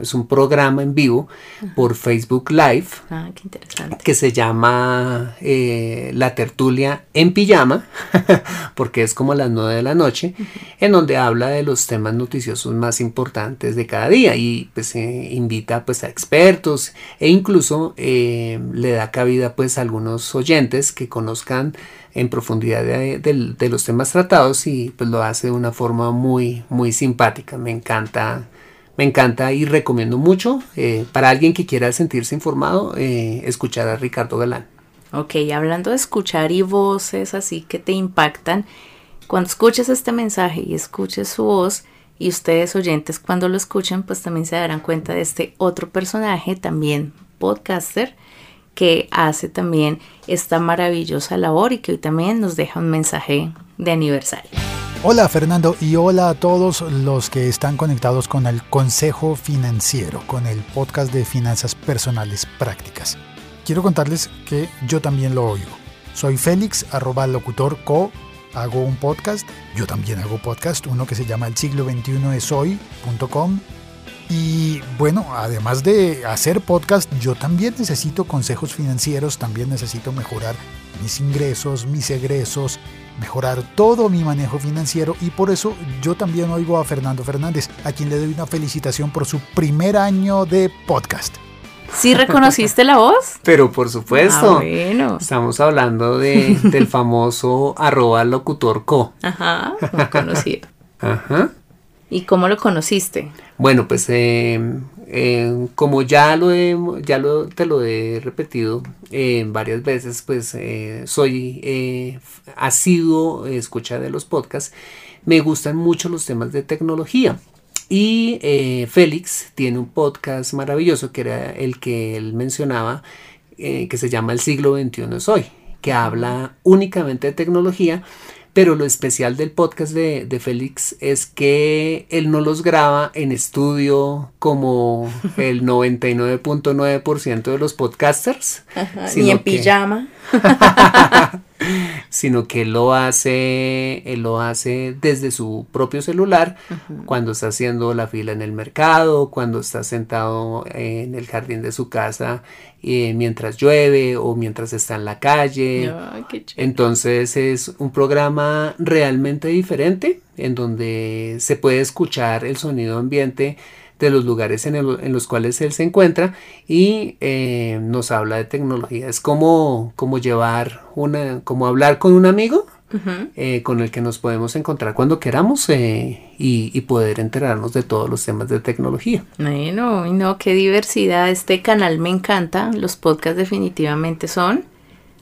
es un programa en vivo por Facebook Live. Ah, qué interesante. Que se llama eh, La Tertulia en Pijama, porque es como las nueve de la noche, en donde habla de los temas noticiosos más importantes de cada día y pues eh, invita pues a expertos e incluso eh, le da cabida pues a algunos oyentes que conozcan en profundidad de, los temas tratados y pues lo hace de una forma muy, muy simpática. Me encanta, me encanta y recomiendo mucho eh, para alguien que quiera sentirse informado eh, escuchar a Ricardo Galán. Ok, hablando de escuchar y voces así que te impactan, cuando escuches este mensaje y escuches su voz, y ustedes oyentes cuando lo escuchen, pues también se darán cuenta de este otro personaje, también podcaster, que hace también esta maravillosa labor y que hoy también nos deja un mensaje de aniversario. Hola Fernando y hola a todos los que están conectados con el Consejo Financiero, con el podcast de finanzas personales prácticas. Quiero contarles que yo también lo oigo. Soy Félix, arroba locutor co, hago un podcast, yo también hago podcast, uno que se llama el siglo 21 es hoy.com y bueno, además de hacer podcast, yo también necesito consejos financieros, también necesito mejorar mis ingresos, mis egresos, mejorar todo mi manejo financiero y por eso yo también oigo a Fernando Fernández, a quien le doy una felicitación por su primer año de podcast. ¿Sí reconociste la voz? Pero por supuesto. Ah, bueno. Estamos hablando de, del famoso arroba locutor co. Ajá, conocido. Ajá. ¿Y cómo lo conociste? Bueno, pues eh, eh, como ya lo he, ya lo, te lo he repetido eh, varias veces, pues soy asiduo escucha de los podcasts. Me gustan mucho los temas de tecnología. Y Félix tiene un podcast maravilloso que era el que él mencionaba, que se llama El siglo XXI es hoy, que habla únicamente de tecnología pero lo especial del podcast de, Félix es que él no los graba en estudio como el 99.9% de los podcasters. ni en pijama. sino que él lo hace, él lo hace desde su propio celular, cuando está haciendo la fila en el mercado, cuando está sentado en el jardín de su casa eh, mientras llueve o mientras está en la calle. Entonces es un programa realmente diferente en donde se puede escuchar el sonido ambiente de los lugares en, los cuales él se encuentra y eh, nos habla de tecnología. Es como, como llevar una, como hablar con un amigo eh, con el que nos podemos encontrar cuando queramos eh, y, poder enterarnos de todos los temas de tecnología. Bueno, no, qué diversidad. Este canal me encanta. Los podcasts definitivamente son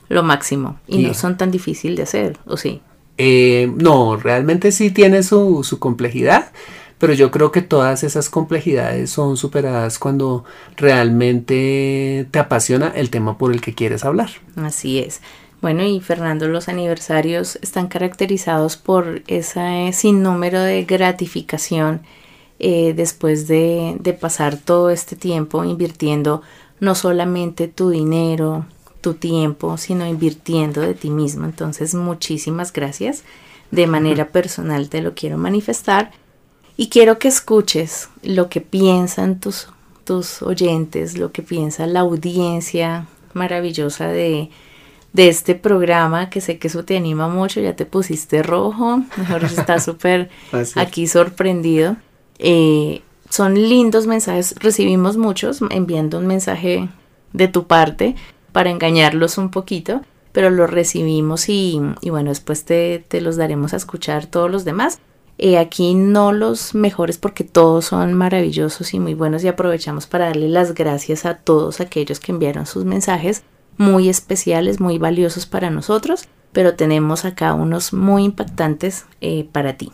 lo máximo y no son tan difícil de hacer, ¿o sí? no, realmente sí tiene su, su complejidad pero yo creo que todas esas complejidades son superadas cuando realmente te apasiona el tema por el que quieres hablar. Así es. Bueno, y Fernando, los aniversarios están caracterizados por ese sinnúmero de gratificación eh, después de, de pasar todo este tiempo invirtiendo no solamente tu dinero, tu tiempo, sino invirtiendo de ti mismo. Entonces, muchísimas gracias. De manera personal te lo quiero manifestar y quiero que escuches lo que piensan tus, tus oyentes, lo que piensa la audiencia maravillosa de, de este programa, que sé que eso te anima mucho, ya te pusiste rojo, mejor está súper aquí sorprendido. Eh, son lindos mensajes, recibimos muchos enviando un mensaje de tu parte para engañarlos un poquito, pero los recibimos y, bueno, después te, te, los daremos a escuchar todos los demás. Eh, aquí no los mejores porque todos son maravillosos y muy buenos y aprovechamos para darle las gracias a todos aquellos que enviaron sus mensajes muy especiales, muy valiosos para nosotros, pero tenemos acá unos muy impactantes eh, para ti.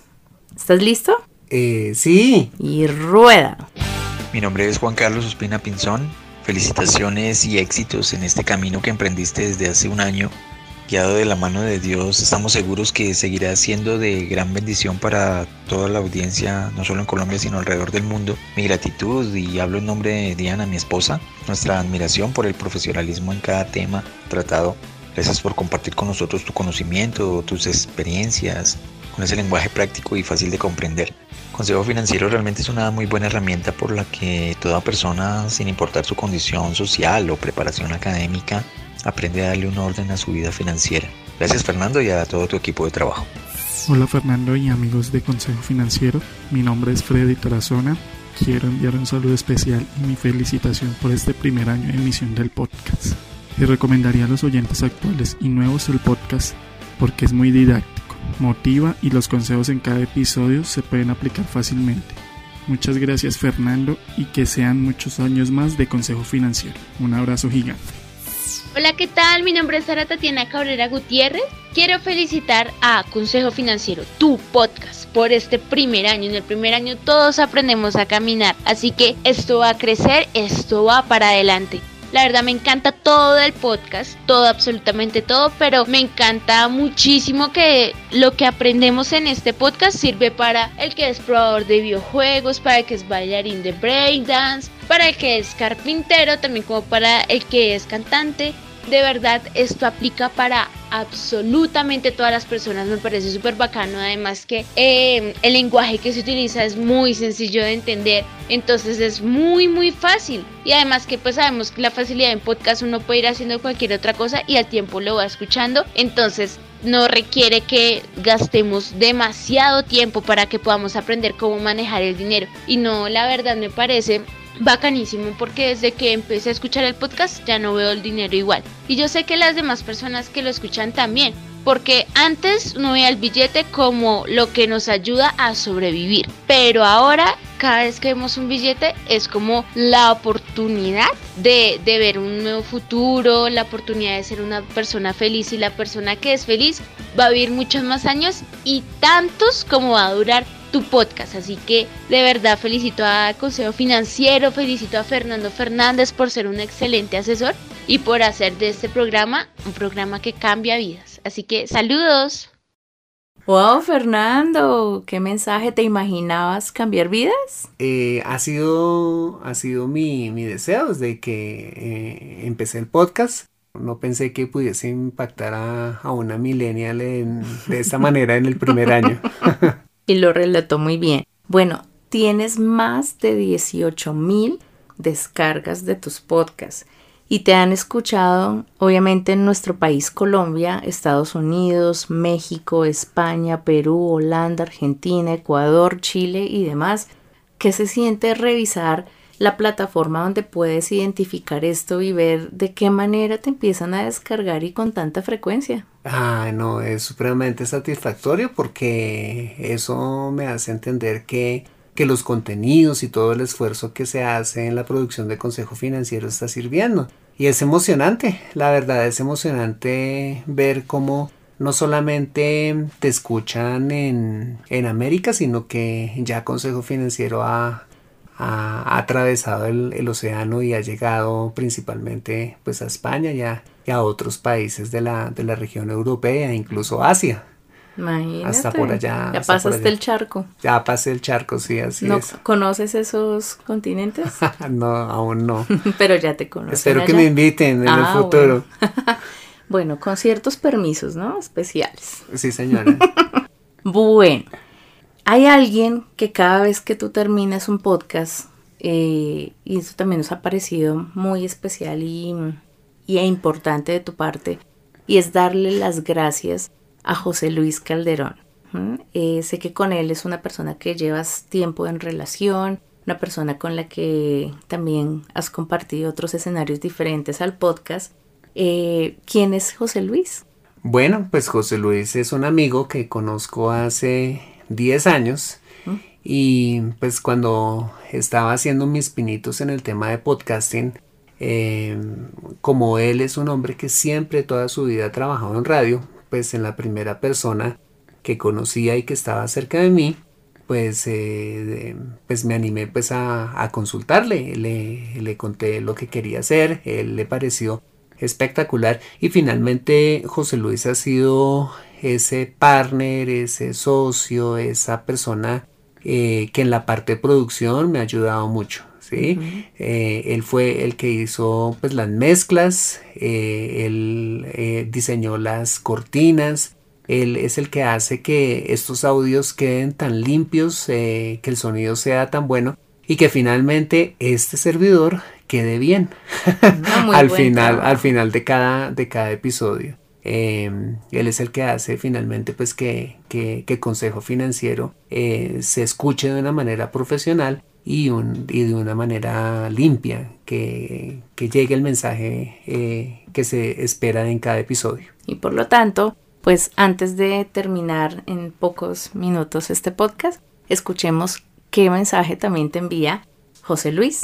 ¿Estás listo? Eh, sí. Y rueda. Mi nombre es Juan Carlos Ospina Pinzón. Felicitaciones y éxitos en este camino que emprendiste desde hace un año guiado de la mano de Dios, estamos seguros que seguirá siendo de gran bendición para toda la audiencia, no solo en Colombia, sino alrededor del mundo. Mi gratitud, y hablo en nombre de Diana, mi esposa, nuestra admiración por el profesionalismo en cada tema tratado. Gracias por compartir con nosotros tu conocimiento, tus experiencias, con ese lenguaje práctico y fácil de comprender. Consejo Financiero realmente es una muy buena herramienta por la que toda persona, sin importar su condición social o preparación académica, aprende a darle un orden a su vida financiera. Gracias Fernando y a todo tu equipo de trabajo. Hola Fernando y amigos de Consejo Financiero, mi nombre es Freddy Tarazona. Quiero enviar un saludo especial y mi felicitación por este primer año de emisión del podcast. Y recomendaría a los oyentes actuales y nuevos el podcast porque es muy didáctico, motiva y los consejos en cada episodio se pueden aplicar fácilmente. Muchas gracias Fernando y que sean muchos años más de Consejo Financiero. Un abrazo gigante. Hola, ¿qué tal? Mi nombre es Sara Tatiana Cabrera Gutiérrez. Quiero felicitar a Consejo Financiero, tu podcast, por este primer año. En el primer año todos aprendemos a caminar, así que esto va a crecer, esto va para adelante. La verdad me encanta todo el podcast, todo, absolutamente todo, pero me encanta muchísimo que lo que aprendemos en este podcast sirve para el que es probador de videojuegos, para el que es bailarín de breakdance, para el que es carpintero, también como para el que es cantante. De verdad, esto aplica para absolutamente todas las personas. Me parece súper bacano. Además que em, el lenguaje que se utiliza es muy sencillo de entender. Entonces es muy, muy fácil. Y además que pues sabemos que la facilidad en podcast uno puede ir haciendo cualquier otra cosa y al tiempo lo va escuchando. Entonces no requiere que gastemos demasiado tiempo para que podamos aprender cómo manejar el dinero. Y no, la verdad me parece bacanísimo porque desde que empecé a escuchar el podcast ya no veo el dinero igual. Y yo sé que las demás personas que lo escuchan también, porque antes no veía el billete como lo que nos ayuda a sobrevivir, pero ahora cada vez que vemos un billete es como la oportunidad de, de, ver un nuevo futuro, la oportunidad de ser una persona feliz. Y la persona que es feliz va a vivir muchos más años y tantos como va a durar tu podcast. Así que de verdad felicito a Consejo Financiero, felicito a Fernando Fernández por ser un excelente asesor y por hacer de este programa un programa que cambia vidas. Así que saludos. Wow, Fernando, ¿qué mensaje te imaginabas cambiar vidas? Eh, ha sido, ha sido mi, mi deseo desde que eh, empecé el podcast. No pensé que pudiese impactar a, a una millennial de esta manera en el primer año. y lo relató muy bien. Bueno, tienes más de 18 mil descargas de tus podcasts y te han escuchado obviamente en nuestro país Colombia, Estados Unidos, México, España, Perú, Holanda, Argentina, Ecuador, Chile y demás. ¿Qué se siente revisar la plataforma donde puedes identificar esto y ver de qué manera te empiezan a descargar y con tanta frecuencia. Ah, no, es supremamente satisfactorio porque eso me hace entender que, que los contenidos y todo el esfuerzo que se hace en la producción de Consejo Financiero está sirviendo. Y es emocionante, la verdad es emocionante ver cómo no solamente te escuchan en, en América, sino que ya Consejo Financiero ha ha, atravesado el, océano y ha llegado principalmente pues a España y a, otros países de la, de la región europea, incluso Asia. Imagínate. Hasta por allá. Ya pasaste el charco. Ya pasé el charco, sí, así ¿No ¿Conoces esos continentes? no, aún no. Pero ya te conozco. Espero que me inviten en el ah, futuro. Bueno. bueno, con ciertos permisos, ¿no? Especiales. Sí, señora. bueno, hay alguien que cada vez que tú terminas un podcast, eh, y eso también nos ha parecido muy especial y, y e importante de tu parte y es darle las gracias a José Luis Calderón. Eh, sé que con él es una persona que llevas tiempo en relación, una persona con la que también has compartido otros escenarios diferentes al podcast. Eh, ¿Quién es José Luis? Bueno, pues José Luis es un amigo que conozco hace 10 años y pues cuando estaba haciendo mis pinitos en el tema de podcasting, eh, como él es un hombre que siempre toda su vida ha trabajado en radio, pues en la primera persona que conocía y que estaba cerca de mí, pues, eh, pues me animé pues a, consultarle, le, conté lo que quería hacer, él le pareció espectacular y finalmente José Luis ha sido ese partner, ese socio, esa persona eh, que en la parte de producción me ha ayudado mucho. ¿Sí? Eh, él fue el que hizo pues, las mezclas, eh, él diseñó las cortinas, él es el que hace que estos audios queden tan limpios, que el sonido sea tan bueno y que finalmente este servidor quede bien al final al final de cada de cada episodio. Él es el que hace finalmente pues que, que, Consejo Financiero eh, se escuche de una manera profesional y, un, y de una manera limpia, que, que llegue el mensaje eh, que se espera en cada episodio. Y por lo tanto, pues antes de terminar en pocos minutos este podcast, escuchemos qué mensaje también te envía José Luis.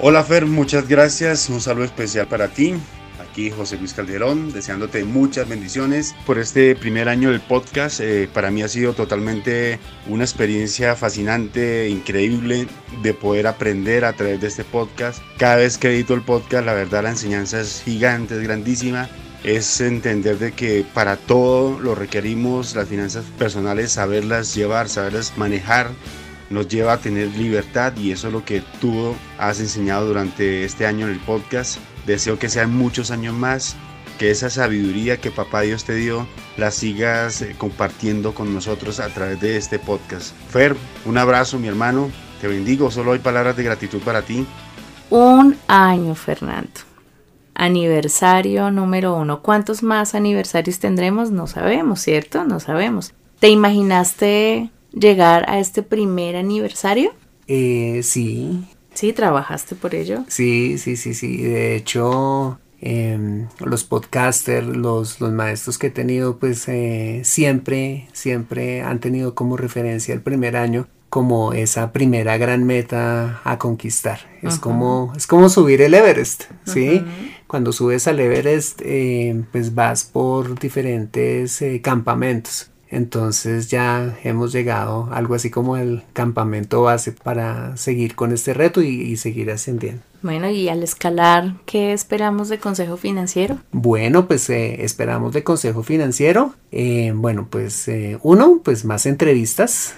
Hola Fer, muchas gracias. Un saludo especial para ti aquí José Luis Calderón, deseándote muchas bendiciones por este primer año del podcast. Eh, para mí ha sido totalmente una experiencia fascinante, increíble de poder aprender a través de este podcast. Cada vez que edito el podcast, la verdad la enseñanza es gigante, es grandísima. Es entender de que para todo lo requerimos las finanzas personales, saberlas llevar, saberlas manejar, nos lleva a tener libertad y eso es lo que tú has enseñado durante este año en el podcast. Deseo que sean muchos años más, que esa sabiduría que papá Dios te dio la sigas eh, compartiendo con nosotros a través de este podcast. Fer, un abrazo mi hermano, te bendigo, solo hay palabras de gratitud para ti. Un año, Fernando. Aniversario número uno. ¿Cuántos más aniversarios tendremos? No sabemos, ¿cierto? No sabemos. ¿Te imaginaste llegar a este primer aniversario? Eh, sí, Sí, trabajaste por ello. Sí, sí, sí, sí. De hecho, em, los podcasters, los, los, maestros que he tenido, pues eh, siempre, siempre han tenido como referencia el primer año como esa primera gran meta a conquistar. Es, como, es como subir el Everest, ¿sí? Cuando subes al Everest, eh, pues vas por diferentes eh, campamentos. Entonces ya hemos llegado algo así como el campamento base para seguir con este reto y, seguir ascendiendo. Bueno, y al escalar, ¿qué esperamos de Consejo Financiero? Bueno, pues eh, esperamos de Consejo Financiero, eh, bueno, pues eh, uno, pues más entrevistas,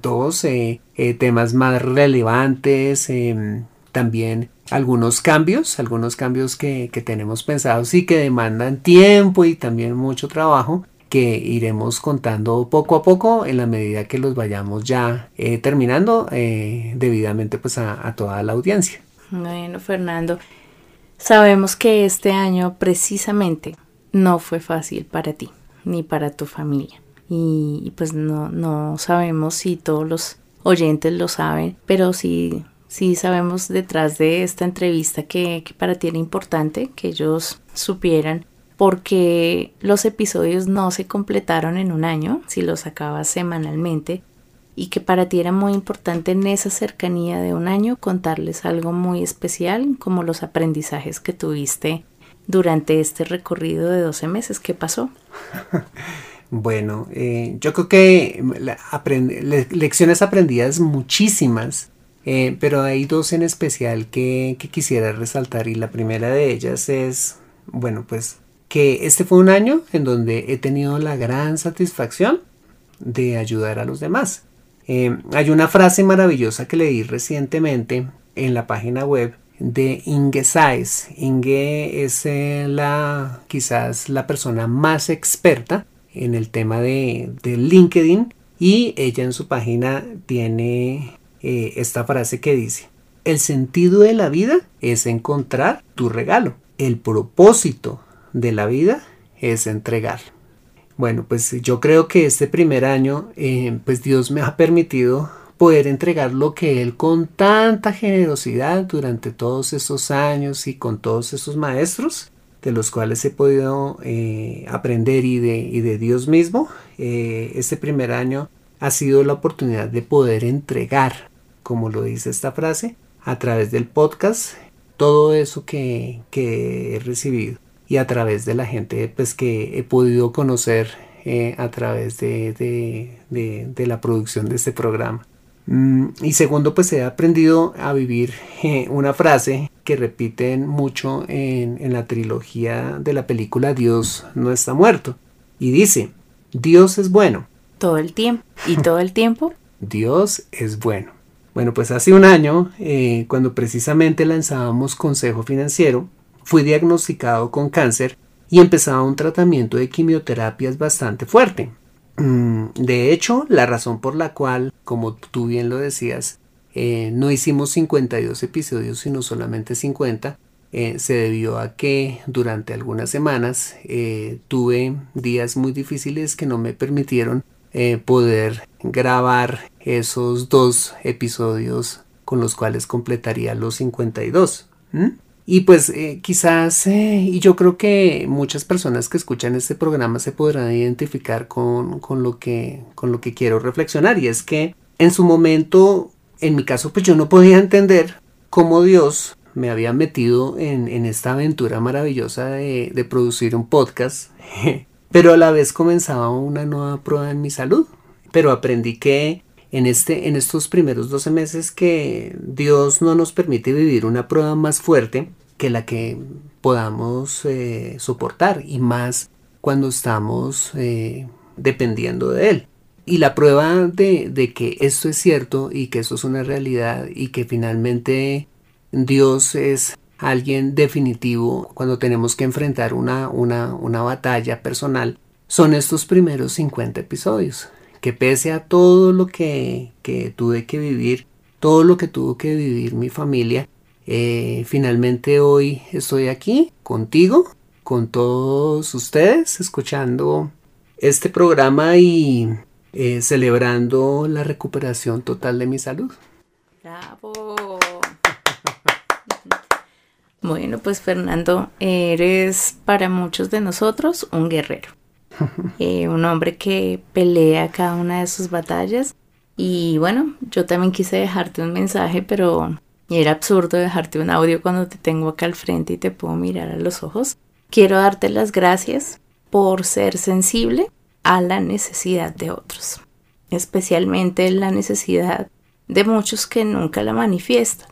dos, temas más relevantes, también algunos cambios, algunos cambios que, que tenemos pensados y que demandan tiempo y también mucho trabajo que iremos contando poco a poco en la medida que los vayamos ya eh, terminando eh, debidamente pues a, toda la audiencia. Bueno, Fernando, sabemos que este año precisamente no fue fácil para ti ni para tu familia. Y, pues no, no sabemos si todos los oyentes lo saben, pero sí, sí sabemos detrás de esta entrevista que, que para ti era importante que ellos supieran porque los episodios no se completaron en un año, si los sacabas semanalmente, y que para ti era muy importante en esa cercanía de un año contarles algo muy especial, como los aprendizajes que tuviste durante este recorrido de 12 meses. ¿Qué pasó? bueno, eh, yo creo que lecciones aprendidas muchísimas, eh, pero hay dos en especial que, que quisiera resaltar y la primera de ellas es, bueno, pues que este fue un año en donde he tenido la gran satisfacción de ayudar a los demás. Eh, hay una frase maravillosa que leí recientemente en la página web de Inge Saez. Inge es eh, la quizás la persona más experta en el tema de, LinkedIn y ella en su página tiene eh, esta frase que dice el sentido de la vida es encontrar tu regalo el propósito de la vida es entregar. Bueno, pues yo creo que este primer año, eh, pues Dios me ha permitido poder entregar lo que Él con tanta generosidad durante todos estos años y con todos esos maestros, de los cuales he podido eh, aprender y de, y de, Dios mismo, eh, este primer año ha sido la oportunidad de poder entregar, como lo dice esta frase, a través del podcast, todo eso que, que he recibido y a través de la gente pues, que he podido conocer eh, a través de, de, de, la producción de este programa. Mm, y segundo, pues he aprendido a vivir eh, una frase que repiten mucho en, en la trilogía de la película Dios no está muerto. Y dice, Dios es bueno. Todo el tiempo. ¿Y todo el tiempo? Dios es bueno. Bueno, pues hace un año, eh, cuando precisamente lanzábamos Consejo Financiero, fui diagnosticado con cáncer y empezaba un tratamiento de quimioterapias bastante fuerte. Mm, de hecho, la razón por la cual, como tú bien lo decías, eh, no hicimos 52 episodios, sino solamente 50, eh, se debió a que durante algunas semanas eh, tuve días muy difíciles que no me permitieron poder grabar esos dos episodios con los cuales completaría los 52. Y pues eh, quizás, eh, y yo creo que muchas personas que escuchan este programa se podrán identificar con, con, lo que, con lo que quiero reflexionar. Y es que en su momento, en mi caso, pues yo no podía entender cómo Dios me había metido en, en esta aventura maravillosa de, de producir un podcast. Pero a la vez comenzaba una nueva prueba en mi salud. Pero aprendí que en, este, en estos primeros 12 meses que Dios no nos permite vivir una prueba más fuerte que la que podamos eh, soportar y más cuando estamos eh, dependiendo de Él. Y la prueba de, que esto es cierto y que esto es una realidad y que finalmente Dios es alguien definitivo cuando tenemos que enfrentar una, una, una batalla personal son estos primeros 50 episodios que pese a todo lo que, tuve que vivir, todo lo que tuvo que vivir mi familia, eh, finalmente hoy estoy aquí contigo, con todos ustedes, escuchando este programa y eh, celebrando la recuperación total de mi salud. Bravo. Bueno, pues Fernando, eres para muchos de nosotros un guerrero. Eh, un hombre que pelea cada una de sus batallas. Y bueno, yo también quise dejarte un mensaje, pero era absurdo dejarte un audio cuando te tengo acá al frente y te puedo mirar a los ojos. Quiero darte las gracias por ser sensible a la necesidad de otros, especialmente la necesidad de muchos que nunca la manifiestan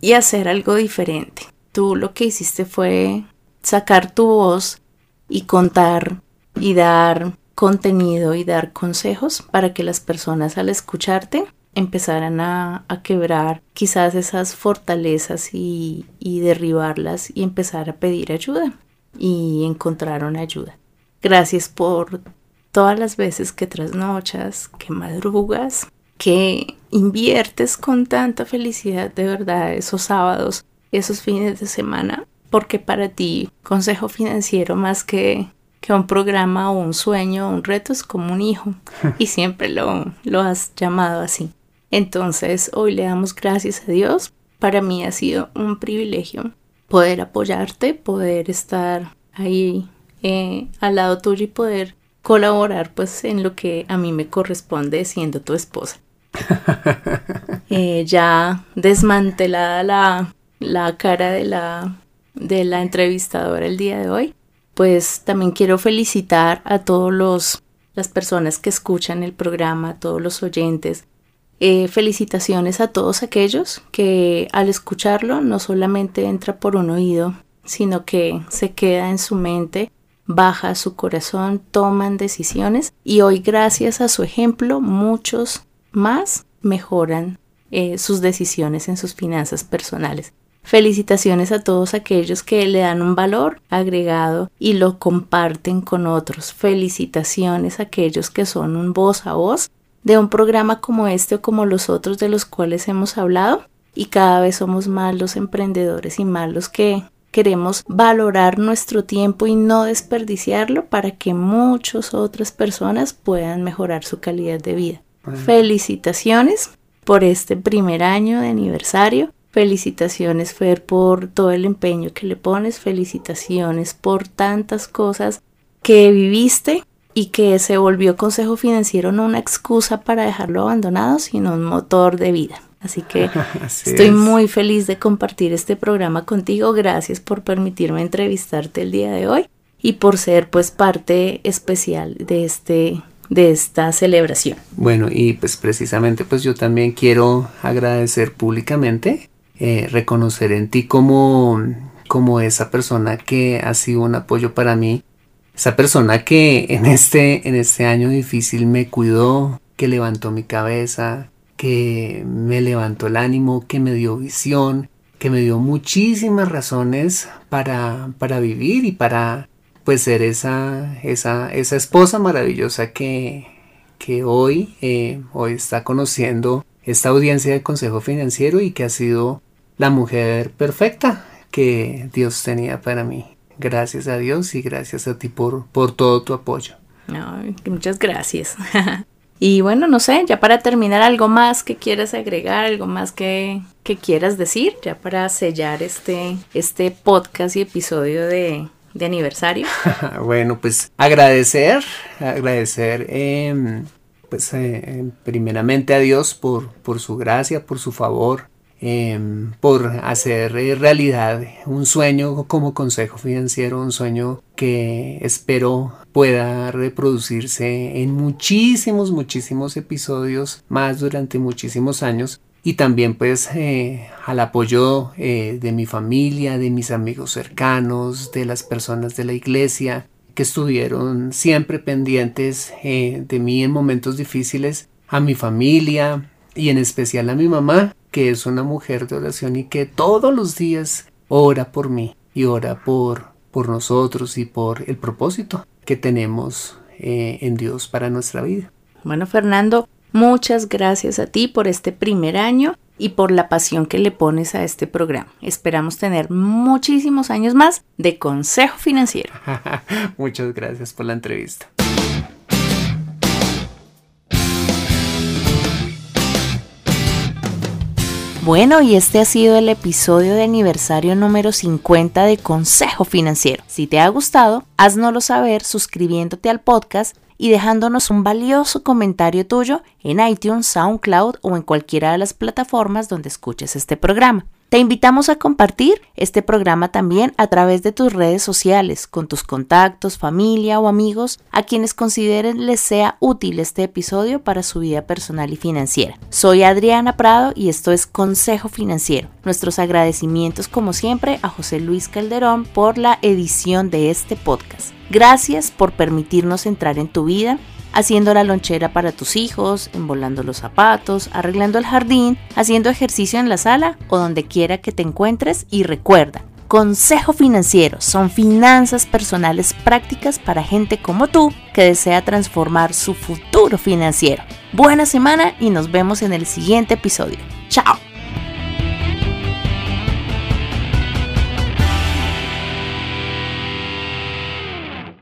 y hacer algo diferente. Tú lo que hiciste fue sacar tu voz y contar y dar contenido y dar consejos para que las personas al escucharte empezaran a, quebrar quizás esas fortalezas y, y derribarlas y empezar a pedir ayuda y encontraron ayuda. Gracias por todas las veces que trasnochas, que madrugas, que inviertes con tanta felicidad de verdad esos sábados, esos fines de semana, porque para ti consejo financiero más que que un programa o un sueño o un reto es como un hijo y siempre lo, lo has llamado así. Entonces hoy le damos gracias a Dios. Para mí ha sido un privilegio poder apoyarte, poder estar ahí eh, al lado tuyo y poder colaborar pues en lo que a mí me corresponde siendo tu esposa. Eh, ya desmantelada la, la cara de la, de la entrevistadora el día de hoy, pues también quiero felicitar a todos los las personas que escuchan el programa, a todos los oyentes. Eh, felicitaciones a todos aquellos que al escucharlo no solamente entra por un oído, sino que se queda en su mente, baja su corazón, toman decisiones y hoy gracias a su ejemplo muchos más mejoran eh, sus decisiones en sus finanzas personales. Felicitaciones a todos aquellos que le dan un valor agregado y lo comparten con otros. Felicitaciones a aquellos que son un voz a voz de un programa como este o como los otros de los cuales hemos hablado. Y cada vez somos más los emprendedores y más los que queremos valorar nuestro tiempo y no desperdiciarlo para que muchas otras personas puedan mejorar su calidad de vida. Felicitaciones por este primer año de aniversario. Felicitaciones Fer por todo el empeño que le pones. Felicitaciones por tantas cosas que viviste y que se volvió consejo financiero no una excusa para dejarlo abandonado, sino un motor de vida. Así que estoy muy feliz de compartir este programa contigo. Gracias por permitirme entrevistarte el día de hoy y por ser pues parte especial de este de esta celebración. Bueno, y pues precisamente pues yo también quiero agradecer públicamente, eh, reconocer en ti como, como esa persona que ha sido un apoyo para mí, esa persona que en este, en este año difícil me cuidó, que levantó mi cabeza, que me levantó el ánimo, que me dio visión, que me dio muchísimas razones para, para vivir y para pues ser esa, esa, esa esposa maravillosa que, que hoy, eh, hoy está conociendo esta audiencia de consejo financiero y que ha sido la mujer perfecta que Dios tenía para mí. Gracias a Dios y gracias a ti por, por todo tu apoyo. muchas gracias. Y bueno, no sé, ya para terminar, algo más que quieras agregar, algo más que, que quieras decir, ya para sellar este, este podcast y episodio de, de aniversario. bueno, pues agradecer, agradecer em, pues eh, primeramente a Dios por, por su gracia, por su favor, Em, por hacer eh, realidad un sueño como consejo financiero, un sueño que espero pueda reproducirse en muchísimos, muchísimos episodios más durante muchísimos años y también pues eh, al apoyo eh, de mi familia, de mis amigos cercanos, de las personas de la iglesia que estuvieron siempre pendientes de mí en momentos difíciles, a mi familia y en especial a mi mamá que es una mujer de oración y que todos los días ora por mí y ora por, por nosotros y por el propósito que tenemos eh, en Dios para nuestra vida. Bueno, Fernando, muchas gracias a ti por este primer año y por la pasión que le pones a este programa. Esperamos tener muchísimos años más de consejo financiero. muchas gracias por la entrevista. Bueno, y este ha sido el episodio de aniversario número 50 de Consejo Financiero. Si te ha gustado, haznoslo saber suscribiéndote al podcast y dejándonos un valioso comentario tuyo en iTunes, SoundCloud o en cualquiera de las plataformas donde escuches este programa. Te invitamos a compartir este programa también a través de tus redes sociales, con tus contactos, familia o amigos a quienes consideren les sea útil este episodio para su vida personal y financiera. Soy Adriana Prado y esto es Consejo Financiero. Nuestros agradecimientos como siempre a José Luis Calderón por la edición de este podcast. Gracias por permitirnos entrar en tu vida haciendo la lonchera para tus hijos, embolando los zapatos, arreglando el jardín, haciendo ejercicio en la sala o donde quiera que te encuentres y recuerda, Consejo Financiero son finanzas personales prácticas para gente como tú que desea transformar su futuro financiero. Buena semana y nos vemos en el siguiente episodio. Chao.